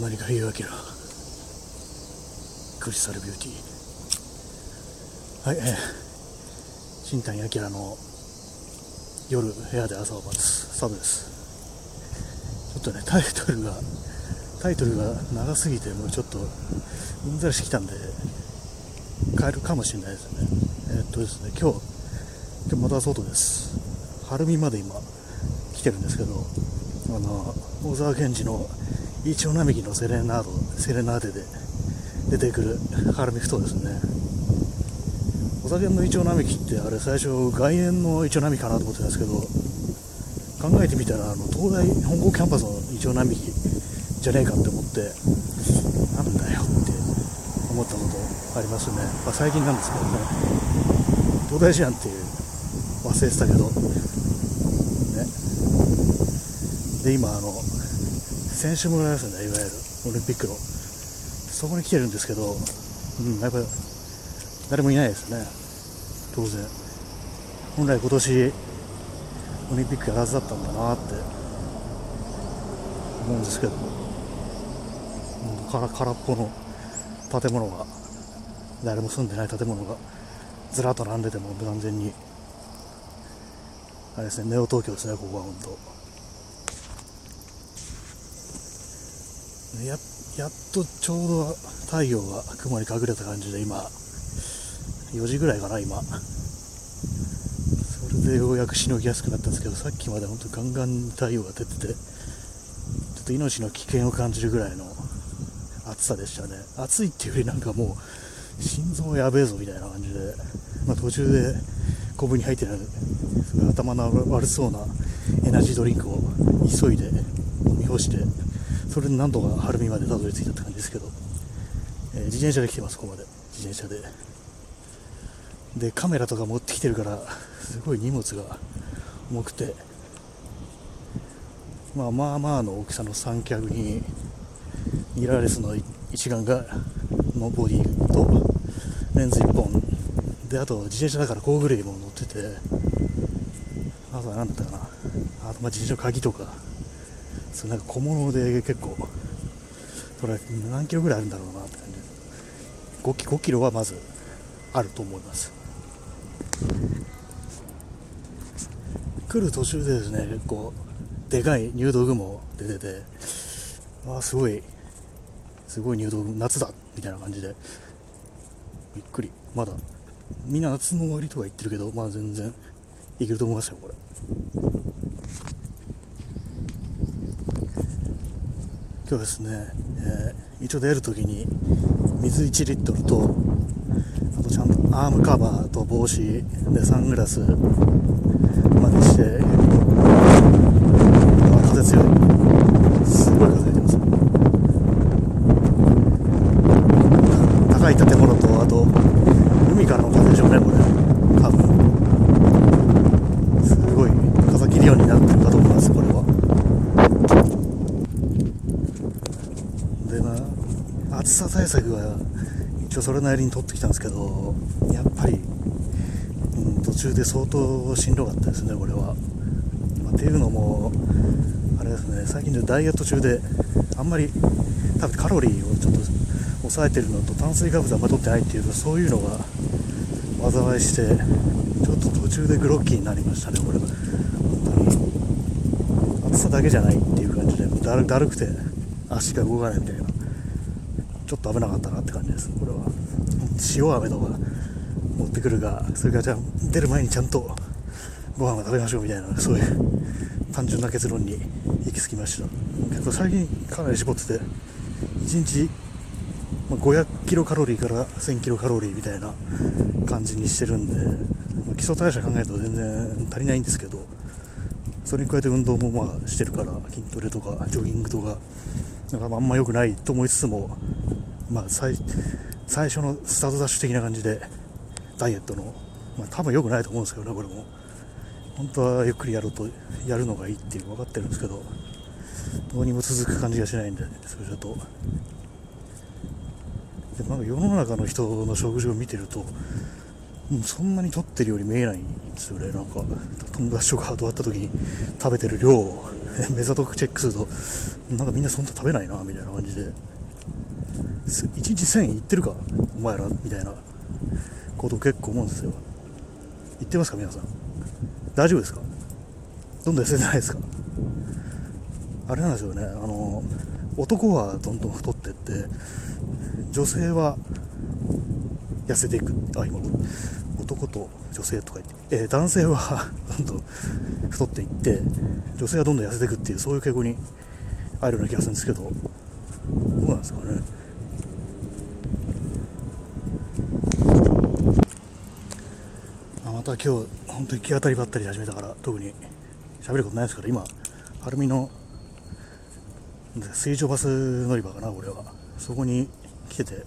何か言うわけだクリスタルビューティー。はいえー、新谷明の夜部屋で朝を待つサブです。ちょっとねタイトルがタイトルが長すぎてもうちょっとうんざりしてきたんで変えるかもしれないですね。え、っとですね今日今日また外です。晴海まで今来てるんですけどあの大沢健二のイチョウ並木のセレナードセレナーデで出てくる晴海ふ頭ですね。お酒のイチョウ並木ってあれ最初外苑のイチョウ並木かなと思ってたんですけど考えてみたらあの東大本郷キャンパスのイチョウ並木じゃねえかって思ってなんだよって思ったことありますね、まあ、最近なんですけどね。東大じゃんっていう忘れてたけど。ね。で今あの選手村ですねいわゆる。オリンピックの。そこに来てるんですけど、うん、やっぱり誰もいないですね。当然。本来今年オリンピックやらずだったんだなって思うんですけど、うん、空空っぽの建物が誰も住んでない建物がずらっと並んでても完全にあれですねネオ東京ですねここは本当。ややっとちょうど太陽が雲に隠れた感じで今4時ぐらいかな今。それでようやくしのぎやすくなったんですけどさっきまで本当ガンガン太陽が出ててちょっと命の危険を感じるぐらいの暑さでしたね。暑いっていうよりなんかもう心臓やべえぞみたいな感じで、まあ、途中でコブに入ってる頭の悪そうなエナジードリンクを急いで飲み干してそれで何とか晴海までたどり着いたって感じですけど、えー、自転車で来てますここまで。自転車で。でカメラとか持ってきてるからすごい荷物が重くて。まあまあまあの大きさの三脚にミラーレスの一眼がのボディとレンズ1本。であと自転車だから工具類も乗ってて。あとは何だったかな。あとまあ自転車の鍵とか。そなんか小物で結構それ何キロぐらいあるんだろうなって感じで 5, 5キロはまずあると思います。来る途中でですね結構でかい入道雲出ててああすごいすごい入道雲夏だみたいな感じで。びっくり。まだみんな夏の終わりとか言ってるけどまあ全然いけると思いますよこれ。今日ですね、えー、一応出るときに水1リットルとあとちゃんとアームカバーと帽子でサングラスまでして風強いすごい風出てます高い建物とあと海からの風でしょうねこれ多分すごい風切るようになってるかと思いますこれはでまあ暑さ対策は一応それなりに取ってきたんですけどやっぱり、うん、途中で相当しんどかったですねこれは、まあ、っていうのもあれですね最近でダイエット中であんまり多分カロリーをちょっと抑えてるのと炭水化物あんま取ってないっていうとそういうのが災いしてちょっと途中でグロッキーになりましたねこれは。本当に。暑さだけじゃないっていう感じでだるだるくて。足が動かないみたいな。ちょっと危なかったなって感じです。これは。塩飴とか持ってくるがそれからじゃあ出る前にちゃんとご飯を食べましょうみたいなそういう単純な結論に行き着きました。結構最近かなり絞ってて1日500キロカロリーから1000キロカロリーみたいな感じにしてるんで、基礎代謝考えると全然足りないんですけどそれに加えて運動もまあしてるから筋トレとかジョギングとかなんかあんま良くないと思いつつも、まあ最、最初のスタートダッシュ的な感じでダイエットの、まあ、多分良くないと思うんですけどねこれも。本当はゆっくりやるとやるのがいいっていう分かってるんですけどどうにも続く感じがしないんでそれだと。でなんか世の中の人の食事を見てるとそんなに取ってるように見えないんですよね。なんか友達とかと会った時に食べてる量を。目ざとくチェックするとなんかみんなそんな食べないなみたいな感じで。1日1000円いってるかお前らみたいな。こと結構思うんですよ。言ってますか皆さん。大丈夫ですか？どんどん痩せてないですか？あれなんですよね。あの男はどんどん太ってって女性は痩せていく。あ今男と女性とか言って、えー、男性は どんどん太っていって女性はどんどん痩せていくっていうそういう傾向にあるような気がするんですけどどうなんですかね。また今日本当に行き当たりばったり始めたから特に喋ることないですから今晴海の水上バス乗り場かなこれは。そこに来てて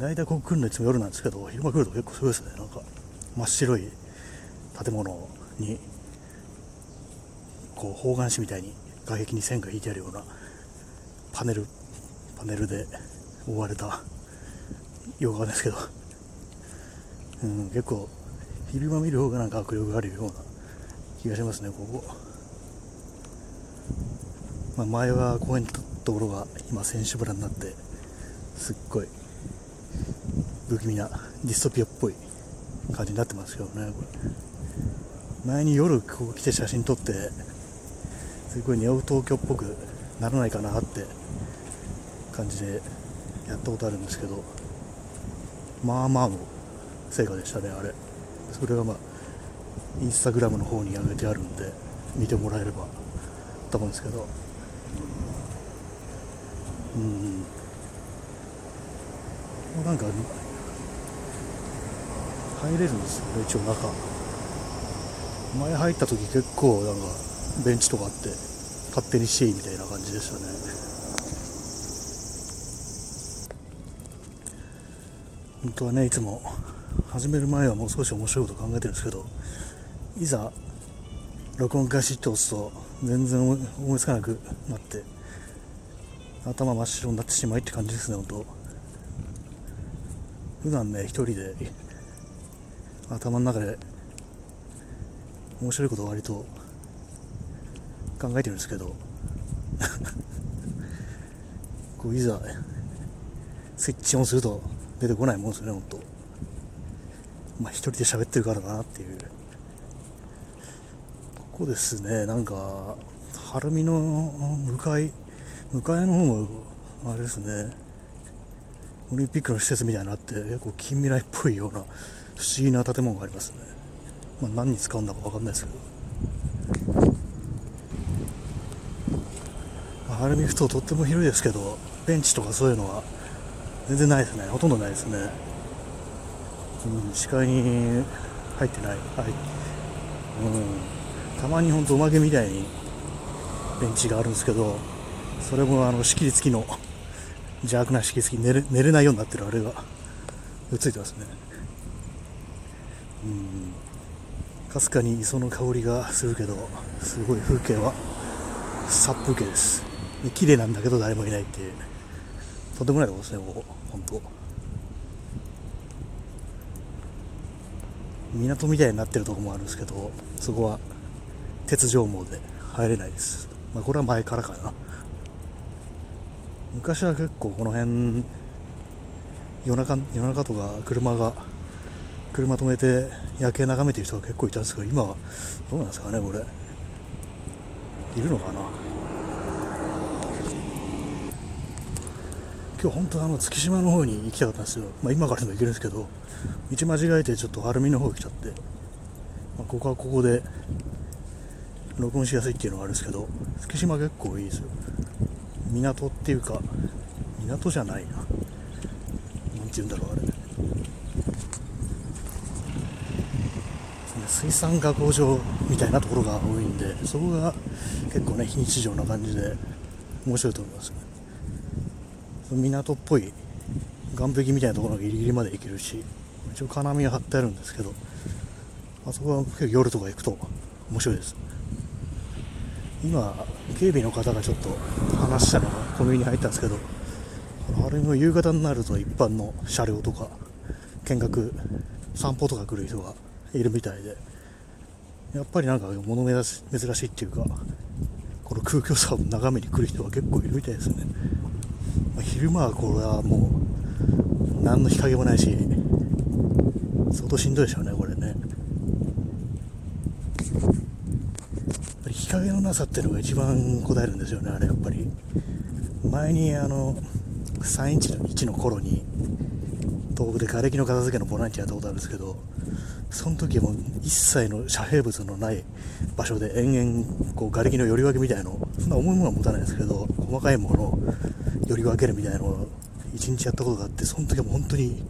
大体ここ来るのいつも夜なんですけど昼間来ると結構すごいですね。なんか真っ白い建物にこう方眼紙みたいに外壁に線が引いてあるようなパネルパネルで覆われた洋画ですけど、うん、結構昼間見る方がなんか迫力があるような気がしますねここ、まあ、前は公園のところが今選手村になってすっごい不気味なディストピアっぽい感じになってますけどねこれ。前に夜ここ来て写真撮ってすごいネオ東京っぽくならないかなって感じでやったことあるんですけどまあまあの成果でしたねあれ。それはまあインスタグラムの方に上げてあるんで見てもらえればと思うんですけど。うん。なんか入れるんですよね一応中。前入った時結構なんかベンチとかあって勝手にしていいみたいな感じでしたね。本当はねいつも始める前はもう少し面白いこと考えてるんですけどいざ録音開始って押すと全然思いつかなくなって頭真っ白になってしまいって感じですね本当。普段ね一人で頭の中で面白いことを割と考えてるんですけど。こういざスイッチオンすると出てこないもんですよね本当まあ一人で喋ってるからだなっていう。ここですねなんか晴海の向かい向かいの方もあれですねオリンピックの施設みたいになって結構近未来っぽいような不思議な建物がありますね、まあ、何に使うんだか分かんないですけど。晴海ふ頭とっても広いですけどベンチとかそういうのは全然ないですね。ほとんどないですね、うん、視界に入ってない、はい。うん、たまに本当おまけみたいにベンチがあるんですけどそれもあの仕切り付きの邪悪な仕切り付き寝れ寝れないようになってるあれがついてますね。かすかに磯の香りがするけどすごい風景は殺風景です。綺麗なんだけど誰もいないっていう。とんでもないとこですねここ。本当。港みたいになってるとこもあるんですけどそこは鉄条網で入れないです、まあ、これは前からかな。昔は結構この辺夜中夜中とか車が車止めて夜景眺めてる人が結構いたんですけど今はどうなんですかねこれ。いるのかな？今日本当はあの月島の方に行きたかったんですよ、まあ、今からでも行けるんですけど道間違えてちょっと晴海の方来ちゃって、まあ、ここはここで録音しやすいっていうのがあるんですけど月島結構いいですよ。港っていうか港じゃないな。何て言うんだろうあれ。水産加工場みたいなところが多いんでそこが結構ね非日常な感じで面白いと思います港っぽい岸壁みたいなところがギリギリまで行けるし一応金網が張ってあるんですけどあそこは結構夜とか行くと面白いです。今警備の方がちょっと話したのがコンビニに入ったんですけどあれも夕方になると一般の車両とか見学散歩とか来る人がいるみたいで。やっぱりなんか物珍しいっていうかこの空虚さを眺めに来る人が結構いるみたいですね、まあ、昼間はこれはもう何の日陰もないし相当しんどいでしょうねこれね。やっぱり日陰のなさっていうのが一番答えるんですよねあれやっぱり。前にあの311の頃に東北で瓦礫の片付けのボランティアやったことあるんですけどその時も一切の遮蔽物のない場所で延々こう瓦礫のより分けみたいのそんな重いものは持たないですけど細かいものをより分けるみたいなのを一日やったことがあってその時はも本当に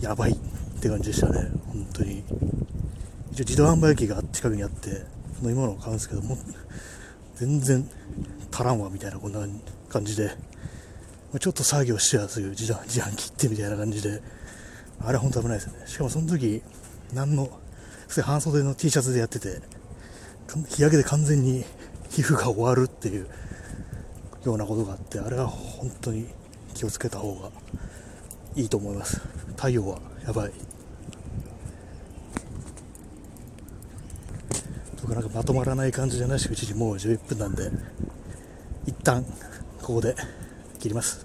やばいって感じでしたね。本当に一応自動販売機が近くにあって飲み物を買うんですけども全然足らんわみたいなこんな感じでちょっと作業しやすい自自販機ってみたいな感じであれ本当危ないですね。しかもその時何の半袖の T シャツでやってて日焼けで完全に皮膚が終わるっていうようなことがあってあれは本当に気をつけた方がいいと思います。太陽はやばい。僕なんかまとまらない感じじゃないし一時もう11分なんで一旦ここで切ります。